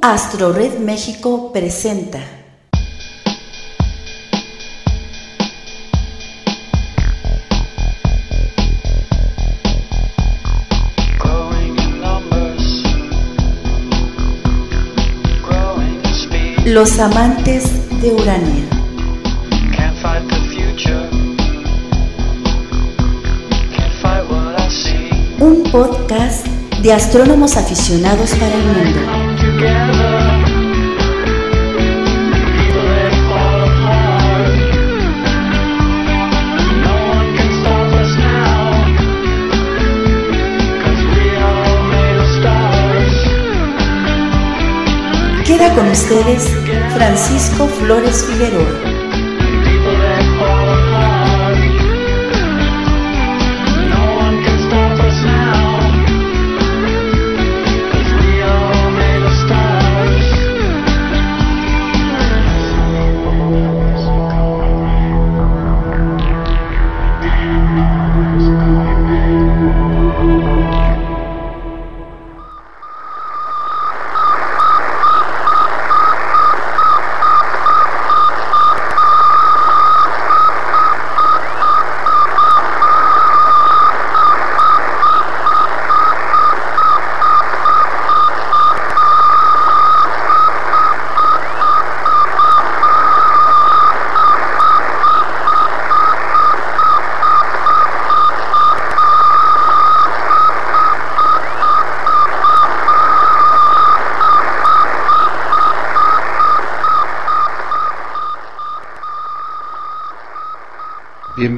Astro Red México presenta. Los amantes de Urania. Un podcast de astrónomos aficionados para el mundo. Con ustedes Francisco Flores Figueroa.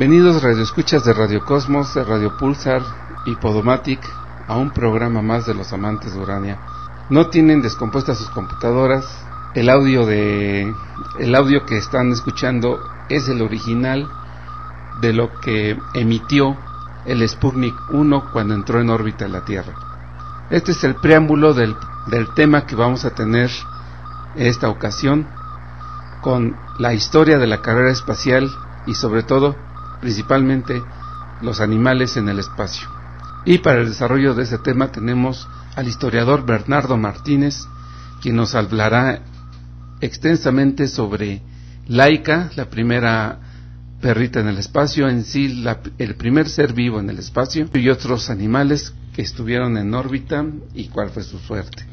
Bienvenidos radioescuchas de Radio Cosmos, de Radio Pulsar y Podomatic a un programa más de los amantes de Urania. No tienen descompuestas sus computadoras. El audio de el audio que están escuchando es el original de lo que emitió el Sputnik 1 cuando entró en órbita la Tierra. Este es el preámbulo del, del tema que vamos a tener en esta ocasión con la historia de la carrera espacial y sobre todo principalmente los animales en el espacio. Y para el desarrollo de este tema tenemos al historiador Bernardo Martínez, quien nos hablará extensamente sobre Laika, la primera perrita en el espacio, en sí la, el primer ser vivo en el espacio, y otros animales que estuvieron en órbita y cuál fue su suerte.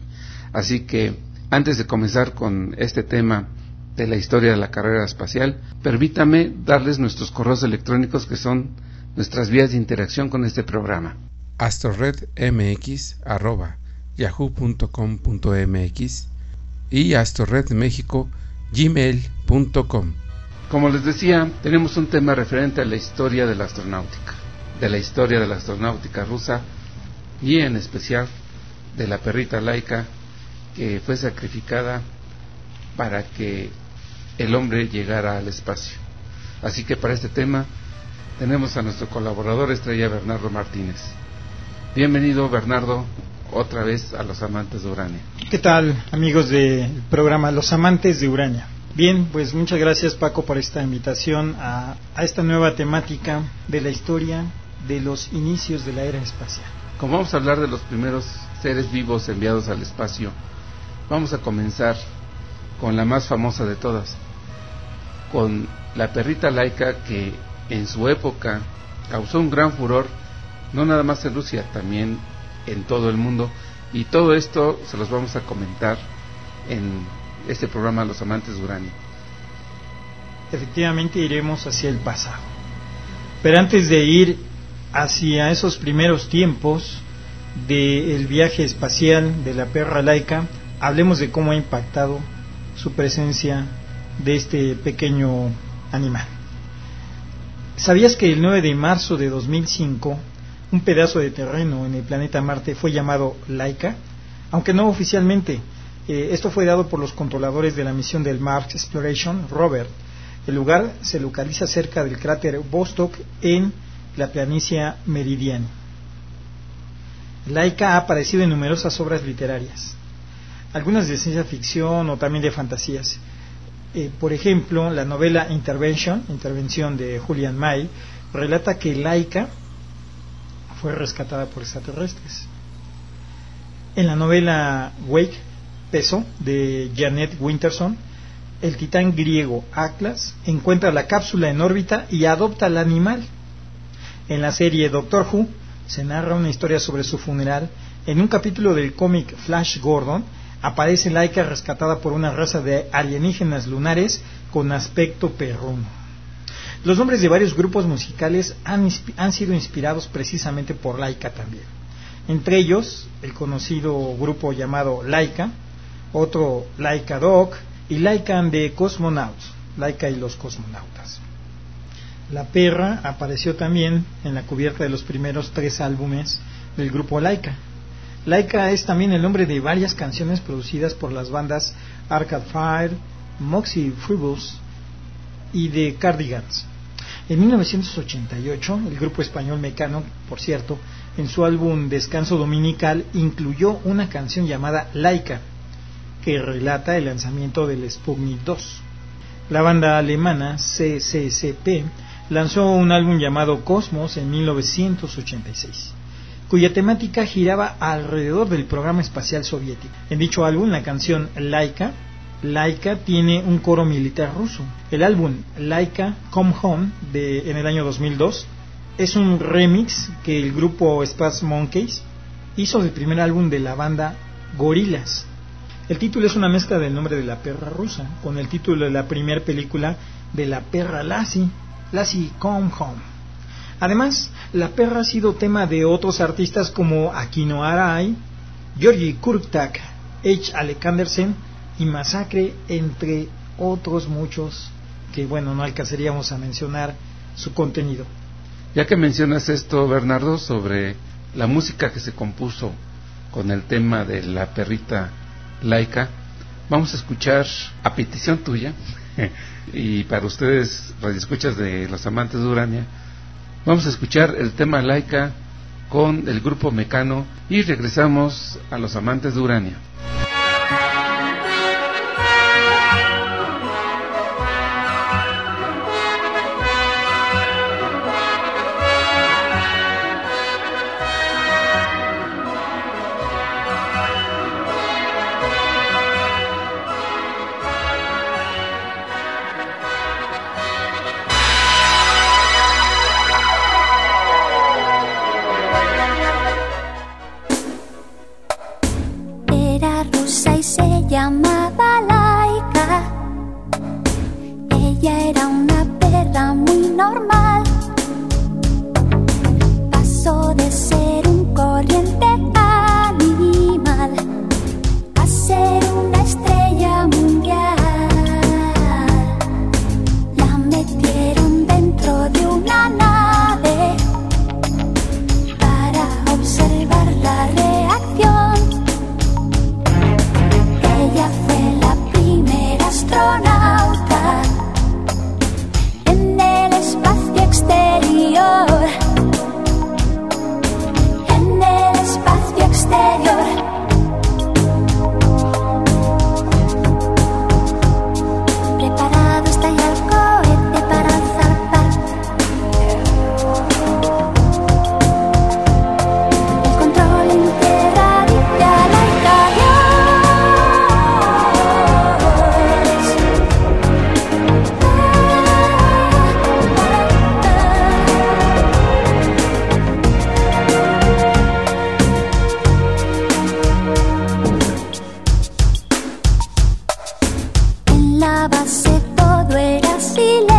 Así que antes de comenzar con este tema de la historia de la carrera espacial, permítame darles nuestros correos electrónicos que son nuestras vías de interacción con este programa. astroredmx@yahoo.com.mx y astroredmexico@gmail.com. Como les decía, tenemos un tema referente a la historia de la astronáutica, de la historia de la astronáutica rusa y en especial de la perrita laica que fue sacrificada para que el hombre llegara al espacio. Así que para este tema tenemos a nuestro colaborador estrella Bernardo Martínez. Bienvenido Bernardo otra vez a los amantes de Urania. ¿Qué tal amigos del programa Los amantes de Urania? Bien, pues muchas gracias Paco por esta invitación a, a esta nueva temática de la historia de los inicios de la era espacial. Como vamos a hablar de los primeros seres vivos enviados al espacio, vamos a comenzar con la más famosa de todas, con la perrita laica que en su época causó un gran furor, no nada más en Rusia, también en todo el mundo. Y todo esto se los vamos a comentar en este programa Los Amantes de Uranio. Efectivamente iremos hacia el pasado. Pero antes de ir hacia esos primeros tiempos del viaje espacial de la perra laica, hablemos de cómo ha impactado su presencia de este pequeño animal. ¿Sabías que el 9 de marzo de 2005 un pedazo de terreno en el planeta Marte fue llamado Laika? Aunque no oficialmente, eh, esto fue dado por los controladores de la misión del Mars Exploration Rover. El lugar se localiza cerca del cráter Vostok en la planicie Meridiani. Laika ha aparecido en numerosas obras literarias, algunas de ciencia ficción o también de fantasías. Eh, por ejemplo, la novela Intervention, Intervención de Julian May, relata que Laika fue rescatada por extraterrestres. En la novela Wake, Peso de Janet Winterson, el titán griego Atlas encuentra la cápsula en órbita y adopta al animal. En la serie Doctor Who se narra una historia sobre su funeral. En un capítulo del cómic Flash Gordon aparece Laika rescatada por una raza de alienígenas lunares con aspecto perruno. Los nombres de varios grupos musicales han, sido inspirados precisamente por Laika también. Entre ellos, el conocido grupo llamado Laika, otro Laika Dog y Laika and the Cosmonauts, Laika y los cosmonautas. La perra apareció también en la cubierta de los primeros tres álbumes del grupo Laika. Laika es también el nombre de varias canciones producidas por las bandas Arcade Fire, Moxie Fribbles y The Cardigans. En 1988, el grupo español Mecano, por cierto, en su álbum Descanso Dominical incluyó una canción llamada Laika, que relata el lanzamiento del Sputnik 2. La banda alemana CCCP lanzó un álbum llamado Cosmos en 1986 cuya temática giraba alrededor del programa espacial soviético. En dicho álbum, la canción Laika, Laika tiene un coro militar ruso. El álbum Laika Come Home de, en el año 2002 es un remix que el grupo Space Monkeys hizo del primer álbum de la banda Gorillaz. El título es una mezcla del nombre de la perra rusa con el título de la primera película de la perra Lassie, Lassie Come Home. Además, la perra ha sido tema de otros artistas como Aquino Arai, Georgi Kurtak, H. Alekandersen y Masacre, entre otros muchos que, bueno, no alcanzaríamos a mencionar su contenido. Ya que mencionas esto, Bernardo, sobre la música que se compuso con el tema de la perrita laica, vamos a escuchar a petición tuya y para ustedes, radioescuchas de los amantes de Urania, Vamos a escuchar el tema laica con el grupo Mecano y regresamos a los amantes de Urania. bile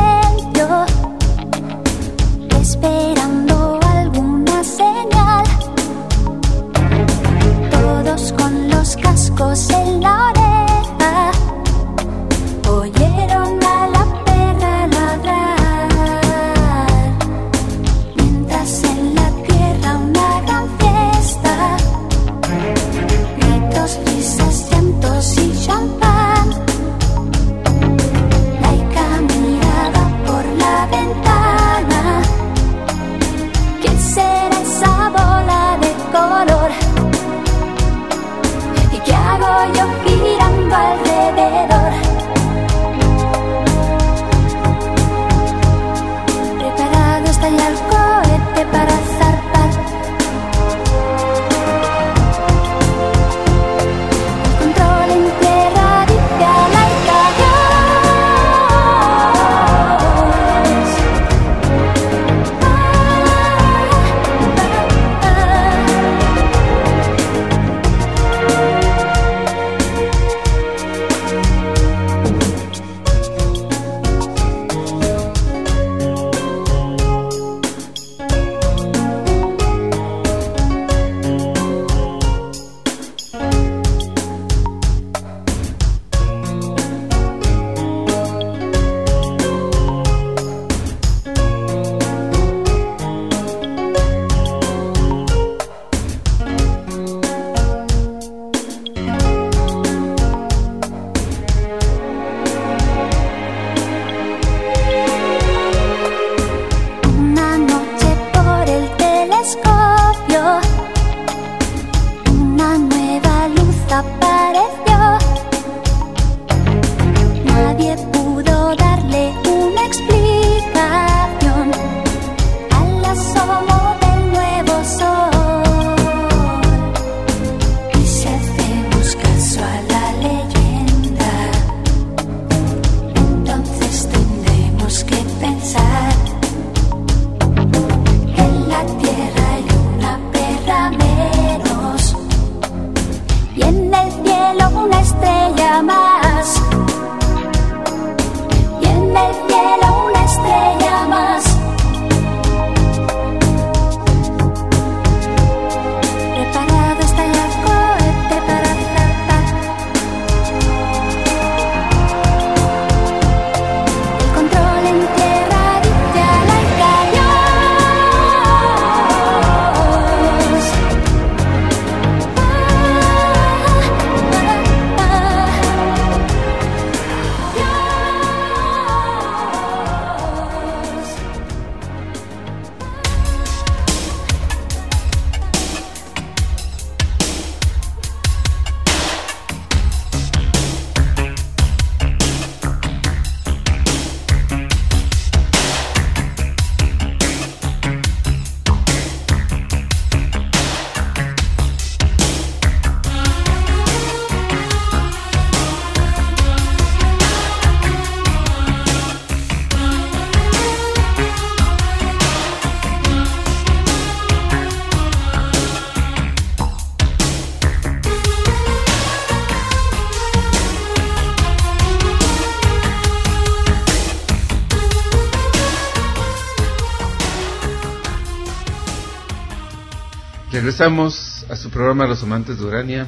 Regresamos a su programa Los Amantes de Urania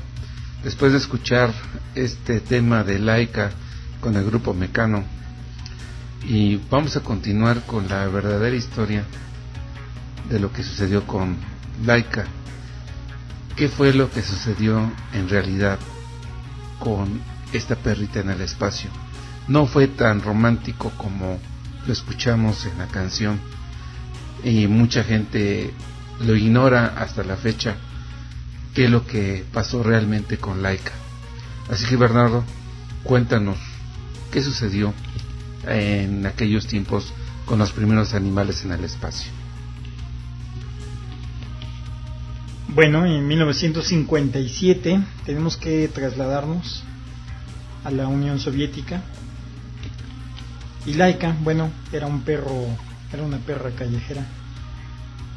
después de escuchar este tema de Laika con el grupo Mecano y vamos a continuar con la verdadera historia de lo que sucedió con Laika. ¿Qué fue lo que sucedió en realidad con esta perrita en el espacio? No fue tan romántico como lo escuchamos en la canción y mucha gente lo ignora hasta la fecha qué es lo que pasó realmente con Laika. Así que Bernardo, cuéntanos qué sucedió en aquellos tiempos con los primeros animales en el espacio. Bueno, en 1957 tenemos que trasladarnos a la Unión Soviética. Y Laika, bueno, era un perro, era una perra callejera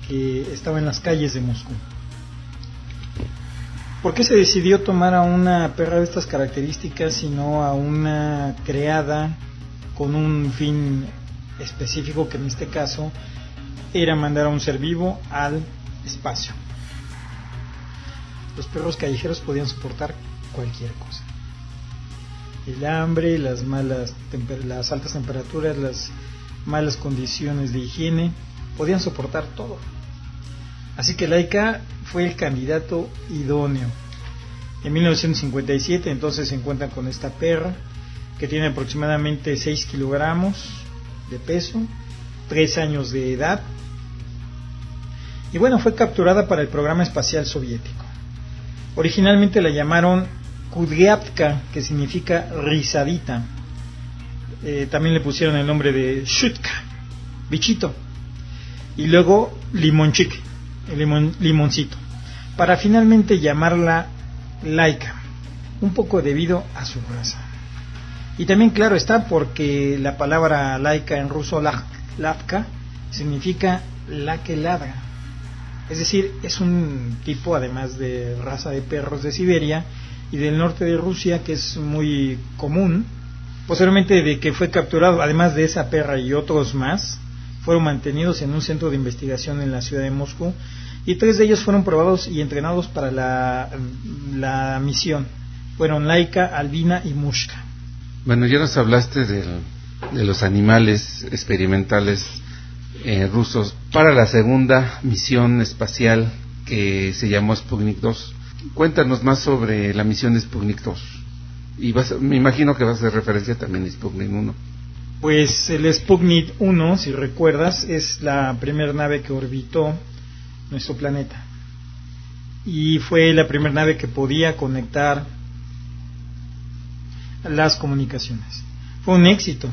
que estaba en las calles de Moscú. ¿Por qué se decidió tomar a una perra de estas características y no a una creada con un fin específico que en este caso era mandar a un ser vivo al espacio? Los perros callejeros podían soportar cualquier cosa. El hambre, las malas las altas temperaturas, las malas condiciones de higiene, podían soportar todo. Así que Laika fue el candidato idóneo. En 1957 entonces se encuentran con esta perra que tiene aproximadamente 6 kilogramos de peso, 3 años de edad y bueno, fue capturada para el programa espacial soviético. Originalmente la llamaron Kudryapka, que significa rizadita. Eh, también le pusieron el nombre de Shutka, bichito. Y luego Limonchik, el limoncito, para finalmente llamarla Laika, un poco debido a su raza. Y también claro está porque la palabra Laika en ruso Lavka significa la que ladra. Es decir, es un tipo además de raza de perros de Siberia y del norte de Rusia que es muy común. Posteriormente de que fue capturado, además de esa perra y otros más, fueron mantenidos en un centro de investigación en la ciudad de Moscú y tres de ellos fueron probados y entrenados para la, la misión. Fueron Laika, Albina y Mushka. Bueno, ya nos hablaste de los animales experimentales eh, rusos para la segunda misión espacial que se llamó Sputnik 2. Cuéntanos más sobre la misión Sputnik 2. Y vas, me imagino que vas a hacer referencia también a Sputnik 1. Pues el Sputnik 1, si recuerdas, es la primera nave que orbitó nuestro planeta. Y fue la primera nave que podía conectar las comunicaciones. Fue un éxito.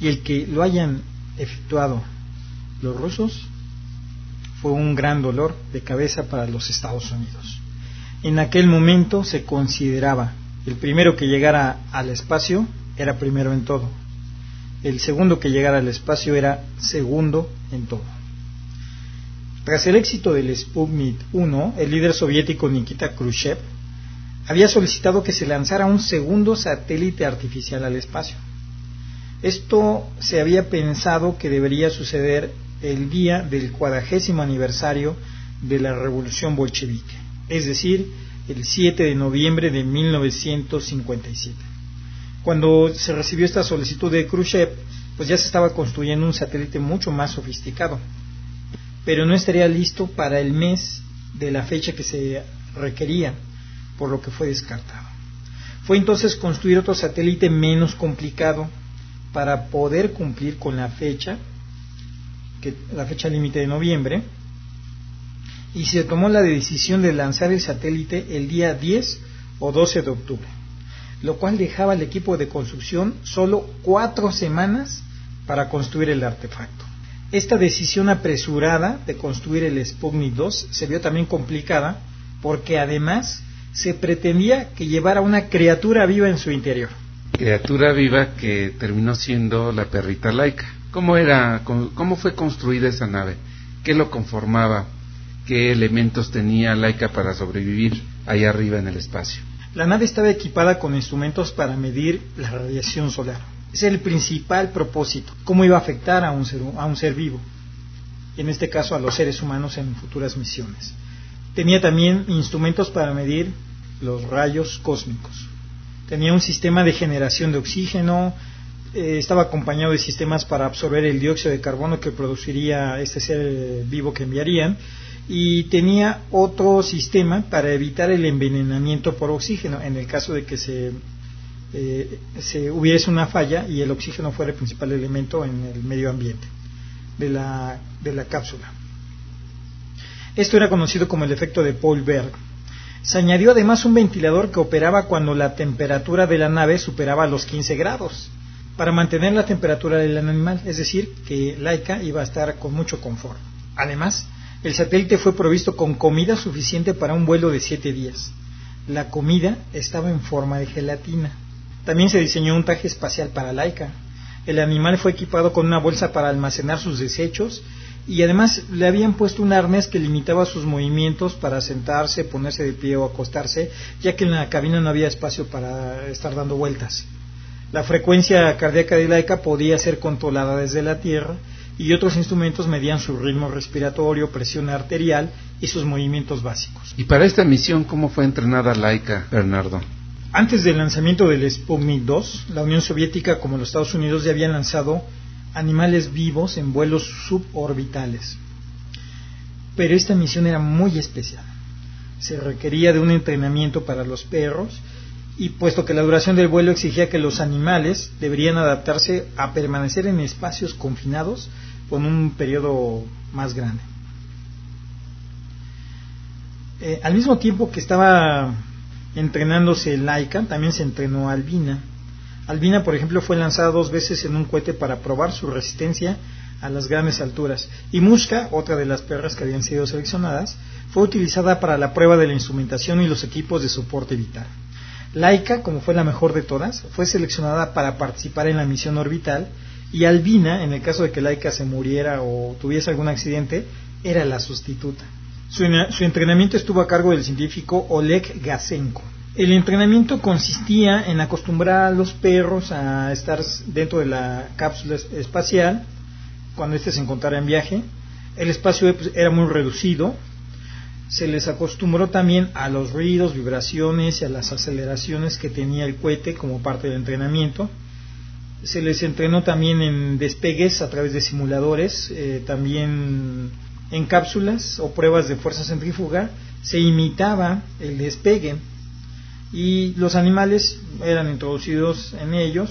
Y el que lo hayan efectuado los rusos fue un gran dolor de cabeza para los Estados Unidos. En aquel momento se consideraba el primero que llegara al espacio era primero en todo el segundo que llegara al espacio era segundo en todo. Tras el éxito del Sputnik 1, el líder soviético Nikita Khrushchev había solicitado que se lanzara un segundo satélite artificial al espacio. Esto se había pensado que debería suceder el día del cuadragésimo aniversario de la revolución bolchevique, es decir, el 7 de noviembre de 1957. Cuando se recibió esta solicitud de Khrushchev, pues ya se estaba construyendo un satélite mucho más sofisticado, pero no estaría listo para el mes de la fecha que se requería, por lo que fue descartado. Fue entonces construir otro satélite menos complicado para poder cumplir con la fecha, que, la fecha límite de noviembre, y se tomó la decisión de lanzar el satélite el día 10 o 12 de octubre lo cual dejaba al equipo de construcción solo cuatro semanas para construir el artefacto. Esta decisión apresurada de construir el Sputnik 2 se vio también complicada porque además se pretendía que llevara una criatura viva en su interior. Criatura viva que terminó siendo la perrita laica. ¿Cómo era, cómo fue construida esa nave? ¿Qué lo conformaba? ¿Qué elementos tenía laica para sobrevivir allá arriba en el espacio? La nave estaba equipada con instrumentos para medir la radiación solar. Es el principal propósito, cómo iba a afectar a un ser, a un ser vivo, en este caso a los seres humanos en futuras misiones. Tenía también instrumentos para medir los rayos cósmicos. Tenía un sistema de generación de oxígeno, eh, estaba acompañado de sistemas para absorber el dióxido de carbono que produciría este ser vivo que enviarían y tenía otro sistema para evitar el envenenamiento por oxígeno en el caso de que se, eh, se hubiese una falla y el oxígeno fuera el principal elemento en el medio ambiente de la, de la cápsula. Esto era conocido como el efecto de Paul Berg. Se añadió además un ventilador que operaba cuando la temperatura de la nave superaba los 15 grados para mantener la temperatura del animal, es decir, que Laika iba a estar con mucho confort. Además, el satélite fue provisto con comida suficiente para un vuelo de siete días. La comida estaba en forma de gelatina. También se diseñó un traje espacial para Laika. El animal fue equipado con una bolsa para almacenar sus desechos y además le habían puesto un arnés que limitaba sus movimientos para sentarse, ponerse de pie o acostarse, ya que en la cabina no había espacio para estar dando vueltas. La frecuencia cardíaca de Laika podía ser controlada desde la Tierra y otros instrumentos medían su ritmo respiratorio, presión arterial y sus movimientos básicos. ¿Y para esta misión cómo fue entrenada Laika, Bernardo? Antes del lanzamiento del Sputnik 2, la Unión Soviética como los Estados Unidos ya habían lanzado animales vivos en vuelos suborbitales. Pero esta misión era muy especial. Se requería de un entrenamiento para los perros y puesto que la duración del vuelo exigía que los animales deberían adaptarse a permanecer en espacios confinados con un periodo más grande. Eh, al mismo tiempo que estaba entrenándose Laika, también se entrenó Albina. Albina, por ejemplo, fue lanzada dos veces en un cohete para probar su resistencia a las grandes alturas. Y Mushka, otra de las perras que habían sido seleccionadas, fue utilizada para la prueba de la instrumentación y los equipos de soporte vital. Laika, como fue la mejor de todas, fue seleccionada para participar en la misión orbital y Albina, en el caso de que Laika se muriera o tuviese algún accidente, era la sustituta. Su, entrenamiento estuvo a cargo del científico Oleg Gasenko. El entrenamiento consistía en acostumbrar a los perros a estar dentro de la cápsula espacial cuando éste se encontrara en viaje. El espacio era muy reducido, se les acostumbró también a los ruidos, vibraciones y a las aceleraciones que tenía el cohete como parte del entrenamiento. Se les entrenó también en despegues a través de simuladores, eh, también en cápsulas o pruebas de fuerza centrífuga. Se imitaba el despegue y los animales eran introducidos en ellos,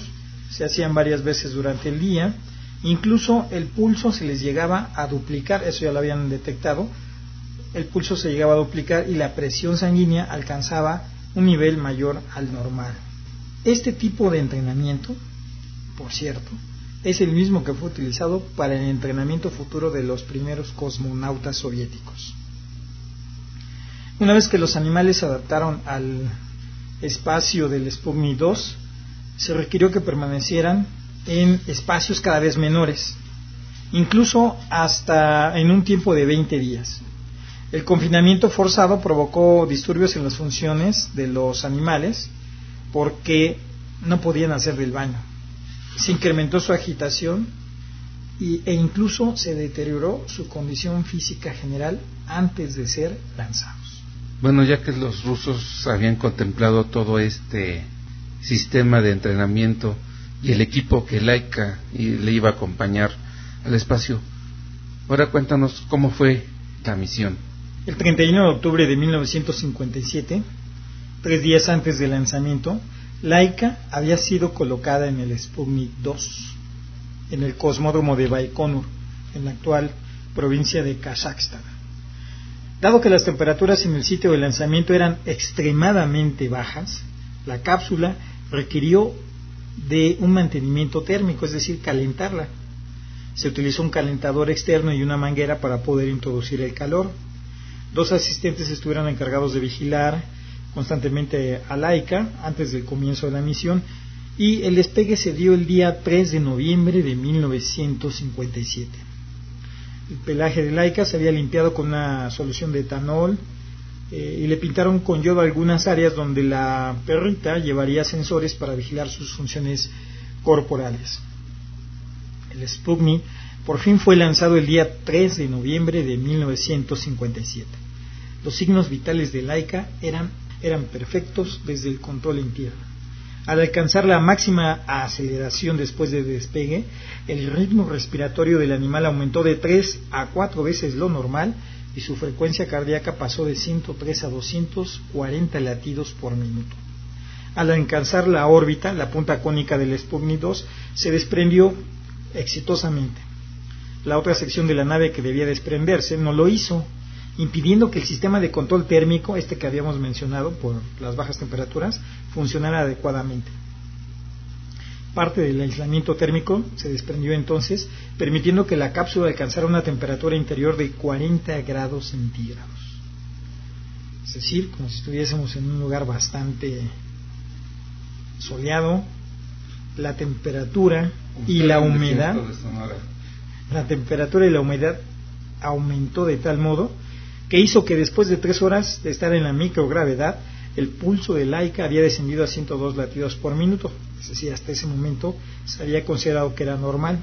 se hacían varias veces durante el día. Incluso el pulso se les llegaba a duplicar, eso ya lo habían detectado, el pulso se llegaba a duplicar y la presión sanguínea alcanzaba un nivel mayor al normal. Este tipo de entrenamiento, por cierto, es el mismo que fue utilizado para el entrenamiento futuro de los primeros cosmonautas soviéticos. Una vez que los animales se adaptaron al espacio del Sputnik 2, se requirió que permanecieran en espacios cada vez menores, incluso hasta en un tiempo de 20 días. El confinamiento forzado provocó disturbios en las funciones de los animales porque no podían hacer del baño. Se incrementó su agitación e incluso se deterioró su condición física general antes de ser lanzados. Bueno, ya que los rusos habían contemplado todo este sistema de entrenamiento y el equipo que Laika le iba a acompañar al espacio, ahora cuéntanos cómo fue la misión. El 31 de octubre de 1957, tres días antes del lanzamiento, Laika había sido colocada en el Sputnik 2, en el cosmódromo de Baikonur, en la actual provincia de Kazajstán. Dado que las temperaturas en el sitio de lanzamiento eran extremadamente bajas, la cápsula requirió de un mantenimiento térmico, es decir, calentarla. Se utilizó un calentador externo y una manguera para poder introducir el calor. Dos asistentes estuvieron encargados de vigilar constantemente a Laika antes del comienzo de la misión y el despegue se dio el día 3 de noviembre de 1957. El pelaje de Laika se había limpiado con una solución de etanol eh, y le pintaron con yodo algunas áreas donde la perrita llevaría sensores para vigilar sus funciones corporales. El por fin fue lanzado el día 3 de noviembre de 1957. Los signos vitales de Laika eran, eran perfectos desde el control en tierra. Al alcanzar la máxima aceleración después del despegue, el ritmo respiratorio del animal aumentó de 3 a 4 veces lo normal y su frecuencia cardíaca pasó de 103 a 240 latidos por minuto. Al alcanzar la órbita, la punta cónica del Sputnik 2 se desprendió exitosamente. La otra sección de la nave que debía desprenderse no lo hizo, impidiendo que el sistema de control térmico, este que habíamos mencionado por las bajas temperaturas, funcionara adecuadamente. Parte del aislamiento térmico se desprendió entonces, permitiendo que la cápsula alcanzara una temperatura interior de 40 grados centígrados. Es decir, como si estuviésemos en un lugar bastante soleado, la temperatura y la humedad, la temperatura y la humedad aumentó de tal modo que hizo que después de tres horas de estar en la microgravedad, el pulso de Laika había descendido a 102 latidos por minuto, es decir, hasta ese momento se había considerado que era normal.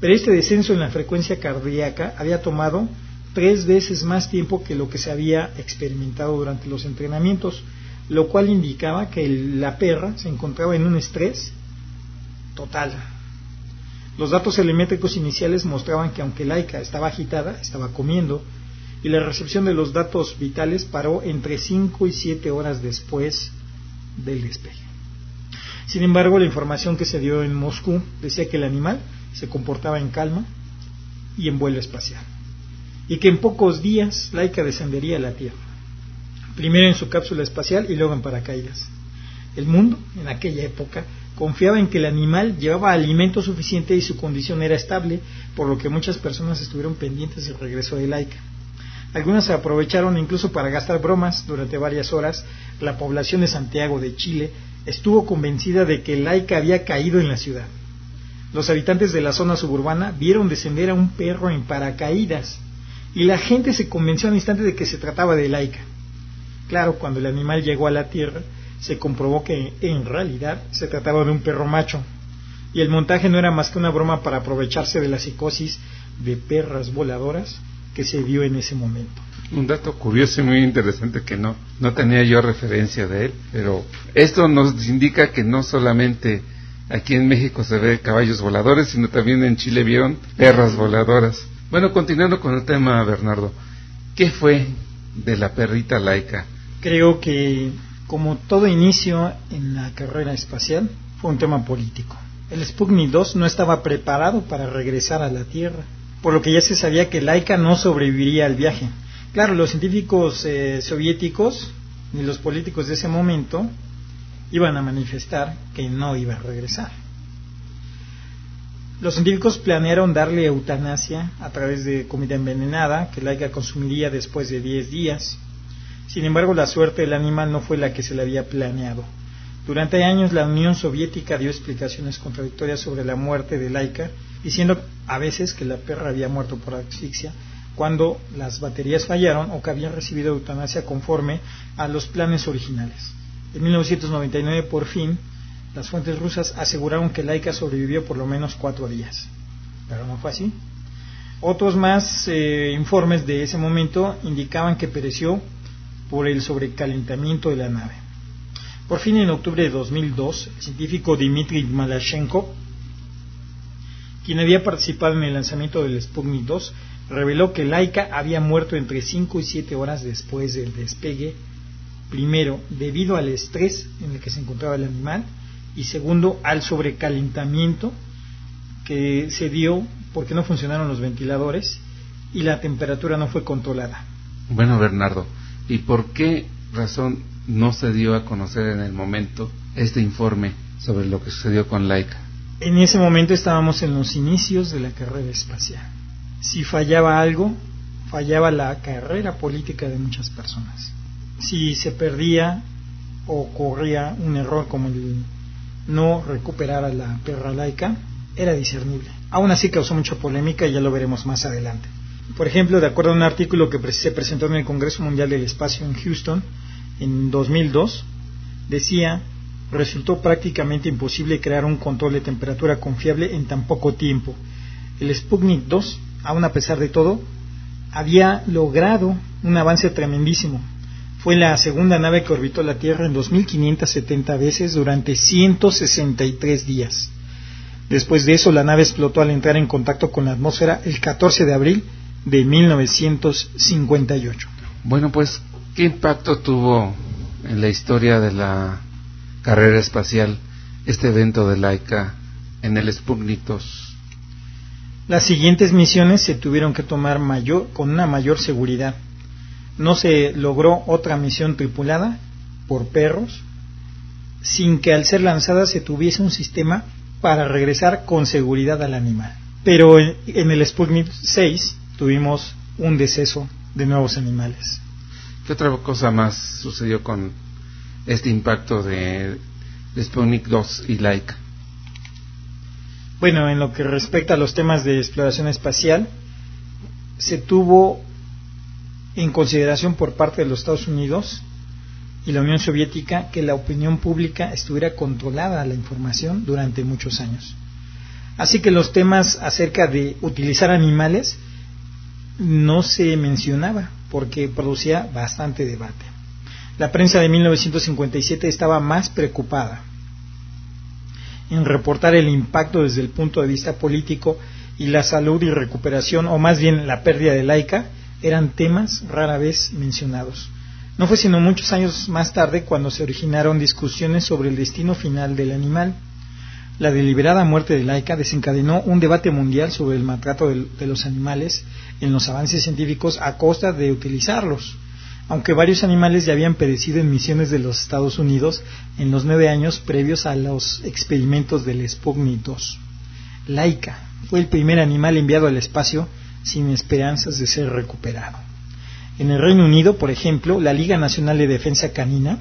Pero este descenso en la frecuencia cardíaca había tomado tres veces más tiempo que lo que se había experimentado durante los entrenamientos, lo cual indicaba que la perra se encontraba en un estrés total. Los datos telemétricos iniciales mostraban que aunque Laika estaba agitada, estaba comiendo, y la recepción de los datos vitales paró entre 5 y 7 horas después del despegue. Sin embargo, la información que se dio en Moscú decía que el animal se comportaba en calma y en vuelo espacial, y que en pocos días Laika descendería a la Tierra, primero en su cápsula espacial y luego en paracaídas. El mundo, en aquella época, confiaba en que el animal llevaba alimento suficiente y su condición era estable, por lo que muchas personas estuvieron pendientes del regreso de Laika. Algunos se aprovecharon incluso para gastar bromas durante varias horas. La población de Santiago de Chile estuvo convencida de que Laika había caído en la ciudad. Los habitantes de la zona suburbana vieron descender a un perro en paracaídas y la gente se convenció al instante de que se trataba de Laika. Claro, cuando el animal llegó a la tierra, se comprobó que en realidad se trataba de un perro macho y el montaje no era más que una broma para aprovecharse de la psicosis de perras voladoras que se vio en ese momento. Un dato curioso y muy interesante que no, no tenía yo referencia de él, pero esto nos indica que no solamente aquí en México se ve caballos voladores, sino también en Chile vieron perras voladoras. Bueno, continuando con el tema, Bernardo, ¿qué fue de la perrita laica? Creo que, como todo inicio en la carrera espacial, fue un tema político. El Sputnik 2 no estaba preparado para regresar a la Tierra por lo que ya se sabía que Laika no sobreviviría al viaje. Claro, los científicos eh, soviéticos ni los políticos de ese momento iban a manifestar que no iba a regresar. Los científicos planearon darle eutanasia a través de comida envenenada que Laika consumiría después de 10 días. Sin embargo, la suerte del animal no fue la que se le había planeado. Durante años la Unión Soviética dio explicaciones contradictorias sobre la muerte de Laika diciendo a veces que la perra había muerto por asfixia cuando las baterías fallaron o que habían recibido eutanasia conforme a los planes originales. En 1999, por fin, las fuentes rusas aseguraron que Laika sobrevivió por lo menos cuatro días, pero no fue así. Otros más eh, informes de ese momento indicaban que pereció por el sobrecalentamiento de la nave. Por fin, en octubre de 2002, el científico Dmitry Malashenko quien había participado en el lanzamiento del Sputnik 2, reveló que Laika había muerto entre 5 y 7 horas después del despegue, primero debido al estrés en el que se encontraba el animal y segundo al sobrecalentamiento que se dio porque no funcionaron los ventiladores y la temperatura no fue controlada. Bueno, Bernardo, ¿y por qué razón no se dio a conocer en el momento este informe sobre lo que sucedió con Laika? En ese momento estábamos en los inicios de la carrera espacial. Si fallaba algo, fallaba la carrera política de muchas personas. Si se perdía o ocurría un error como el no recuperar a la perra laica, era discernible. Aún así causó mucha polémica y ya lo veremos más adelante. Por ejemplo, de acuerdo a un artículo que se presentó en el Congreso Mundial del Espacio en Houston en 2002, decía resultó prácticamente imposible crear un control de temperatura confiable en tan poco tiempo. El Sputnik 2, aun a pesar de todo, había logrado un avance tremendísimo. Fue la segunda nave que orbitó la Tierra en 2.570 veces durante 163 días. Después de eso, la nave explotó al entrar en contacto con la atmósfera el 14 de abril de 1958. Bueno, pues, ¿qué impacto tuvo en la historia de la carrera espacial este evento de Laika en el Sputnik 2? Las siguientes misiones se tuvieron que tomar mayor, con una mayor seguridad. No se logró otra misión tripulada por perros sin que al ser lanzada se tuviese un sistema para regresar con seguridad al animal. Pero en, el Sputnik 6 tuvimos un deceso de nuevos animales. ¿Qué otra cosa más sucedió con este impacto de, Sputnik 2 y Laika? Bueno, en lo que respecta a los temas de exploración espacial, se tuvo en consideración por parte de los Estados Unidos y la Unión Soviética que la opinión pública estuviera controlada a la información durante muchos años. Así que los temas acerca de utilizar animales no se mencionaba porque producía bastante debate. La prensa de 1957 estaba más preocupada en reportar el impacto desde el punto de vista político y la salud y recuperación, o más bien la pérdida de laica, eran temas rara vez mencionados. No fue sino muchos años más tarde cuando se originaron discusiones sobre el destino final del animal. La deliberada muerte de Laika desencadenó un debate mundial sobre el maltrato de, los animales en los avances científicos a costa de utilizarlos. Aunque varios animales ya habían perecido en misiones de los Estados Unidos en los nueve años previos a los experimentos del Sputnik 2. Laika fue el primer animal enviado al espacio sin esperanzas de ser recuperado. En el Reino Unido, por ejemplo, la Liga Nacional de Defensa Canina,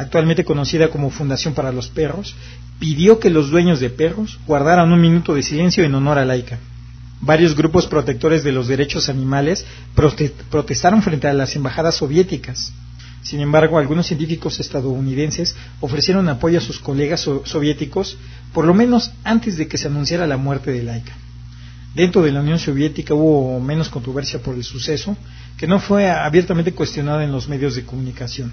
actualmente conocida como Fundación para los Perros, pidió que los dueños de perros guardaran un minuto de silencio en honor a Laika. Varios grupos protectores de los derechos animales protestaron frente a las embajadas soviéticas. Sin embargo, algunos científicos estadounidenses ofrecieron apoyo a sus colegas soviéticos, por lo menos antes de que se anunciara la muerte de Laika. Dentro de la Unión Soviética hubo menos controversia por el suceso, que no fue abiertamente cuestionado en los medios de comunicación.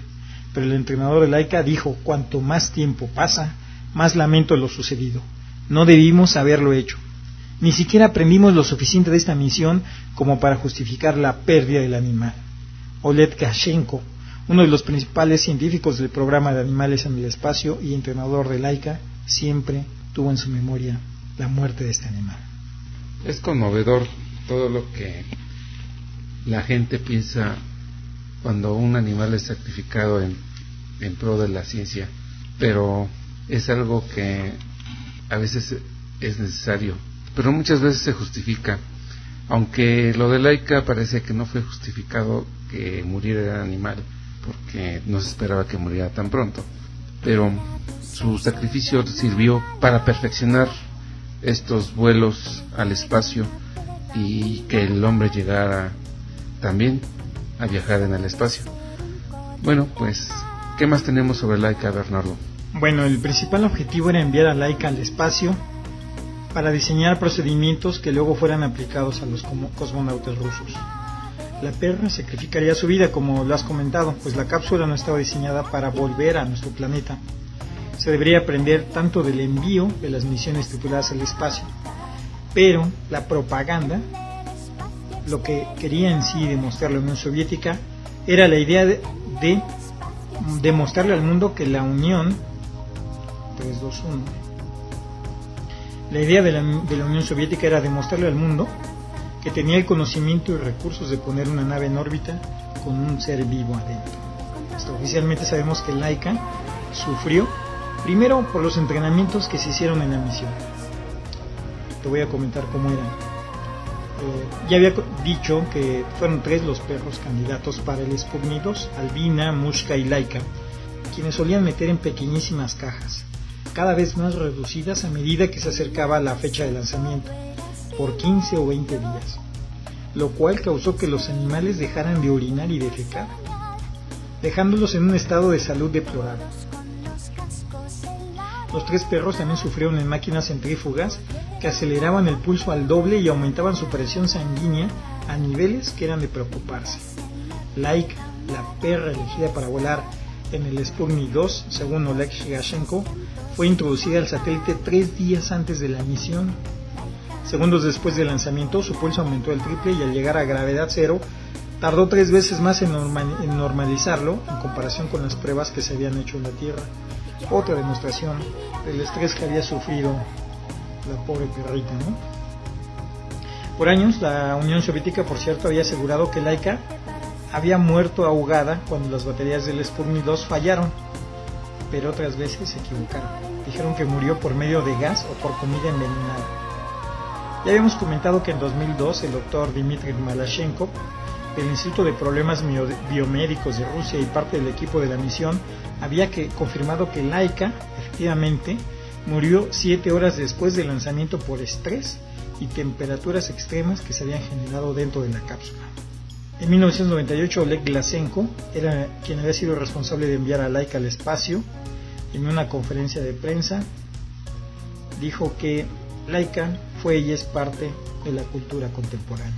Pero el entrenador de Laika dijo, cuanto más tiempo pasa, más lamento lo sucedido. No debimos haberlo hecho. Ni siquiera aprendimos lo suficiente de esta misión como para justificar la pérdida del animal. Olet Kashenko, uno de los principales científicos del programa de animales en el espacio y entrenador de Laika, siempre tuvo en su memoria la muerte de este animal. Es conmovedor todo lo que la gente piensa cuando un animal es sacrificado en, en pro de la ciencia, pero es algo que a veces es necesario, pero muchas veces se justifica. Aunque lo de Laika parece que no fue justificado que muriera el animal, porque no se esperaba que muriera tan pronto, pero su sacrificio sirvió para perfeccionar estos vuelos al espacio y que el hombre llegara también a viajar en el espacio. Bueno, pues, ¿qué más tenemos sobre Laika, Bernardo? Bueno, el principal objetivo era enviar a Laika al espacio para diseñar procedimientos que luego fueran aplicados a los cosmonautas rusos. La perra sacrificaría su vida, como lo has comentado, pues la cápsula no estaba diseñada para volver a nuestro planeta, se debería aprender tanto del envío de las misiones tripuladas al espacio. Pero la propaganda, lo que quería en sí demostrar la Unión Soviética, era la idea de, demostrarle al mundo que la Unión 3, 2, 1, la idea de la, de la Unión Soviética era demostrarle al mundo que tenía el conocimiento y recursos de poner una nave en órbita con un ser vivo adentro. Hasta oficialmente sabemos que Laika sufrió Primero, por los entrenamientos que se hicieron en la misión. Te voy a comentar cómo eran. Eh, ya había dicho que fueron tres los perros candidatos para el Sputnik Albina, Mushka y Laika, quienes solían meter en pequeñísimas cajas, cada vez más reducidas a medida que se acercaba la fecha de lanzamiento, por 15 o 20 días, lo cual causó que los animales dejaran de orinar y defecar, dejándolos en un estado de salud deplorable. Los tres perros también sufrieron en máquinas centrífugas que aceleraban el pulso al doble y aumentaban su presión sanguínea a niveles que eran de preocuparse. Laika, la perra elegida para volar en el Sputnik 2, según Oleg Shigashenko, fue introducida al satélite tres días antes de la misión. Segundos después del lanzamiento, su pulso aumentó el triple y al llegar a gravedad cero, tardó tres veces más en, normalizarlo en comparación con las pruebas que se habían hecho en la Tierra. Otra demostración del estrés que había sufrido la pobre perrita, ¿no? Por años, la Unión Soviética, por cierto, había asegurado que Laika había muerto ahogada cuando las baterías del Sputnik 2 fallaron pero otras veces se equivocaron. Dijeron que murió por medio de gas o por comida envenenada. Ya habíamos comentado que en 2002 el doctor Dmitry Malashenko del Instituto de Problemas Biomédicos de Rusia y parte del equipo de la misión había confirmado que Laika efectivamente murió siete horas después del lanzamiento por estrés y temperaturas extremas que se habían generado dentro de la cápsula. En 1998 Oleg Glasenko quien había sido responsable de enviar a Laika al espacio. En una conferencia de prensa dijo que Laika fue y es parte de la cultura contemporánea.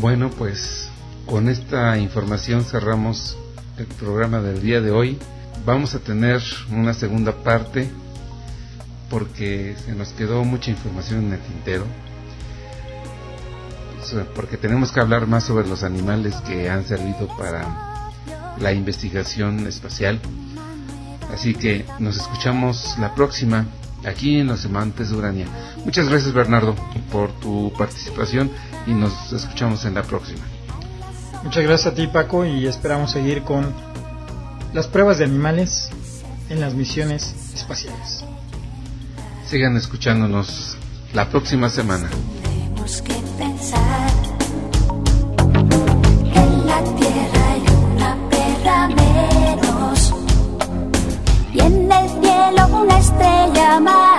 Bueno, pues con esta información cerramos el programa del día de hoy. Vamos a tener una segunda parte porque se nos quedó mucha información en el tintero porque tenemos que hablar más sobre los animales que han servido para la investigación espacial. Así que nos escuchamos la próxima aquí en Los Amantes de Urania. Muchas gracias Bernardo por tu participación y nos escuchamos en la próxima. Muchas gracias a ti Paco y esperamos seguir con las pruebas de animales en las misiones espaciales. Sigan escuchándonos la próxima semana. En la tierra hay una perra menos y en el cielo una estrella más.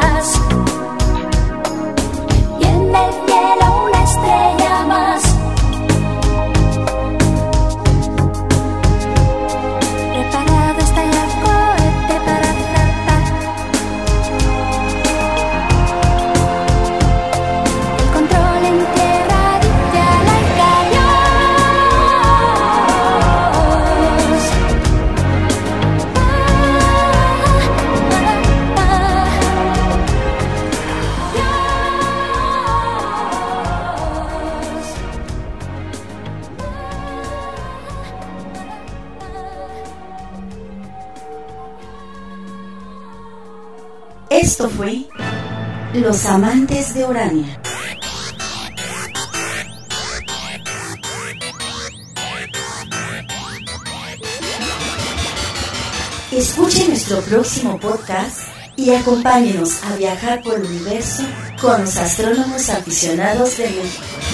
Los Amantes de Orania. Escuche nuestro próximo podcast y acompáñenos a viajar por el universo con los astrónomos aficionados de México.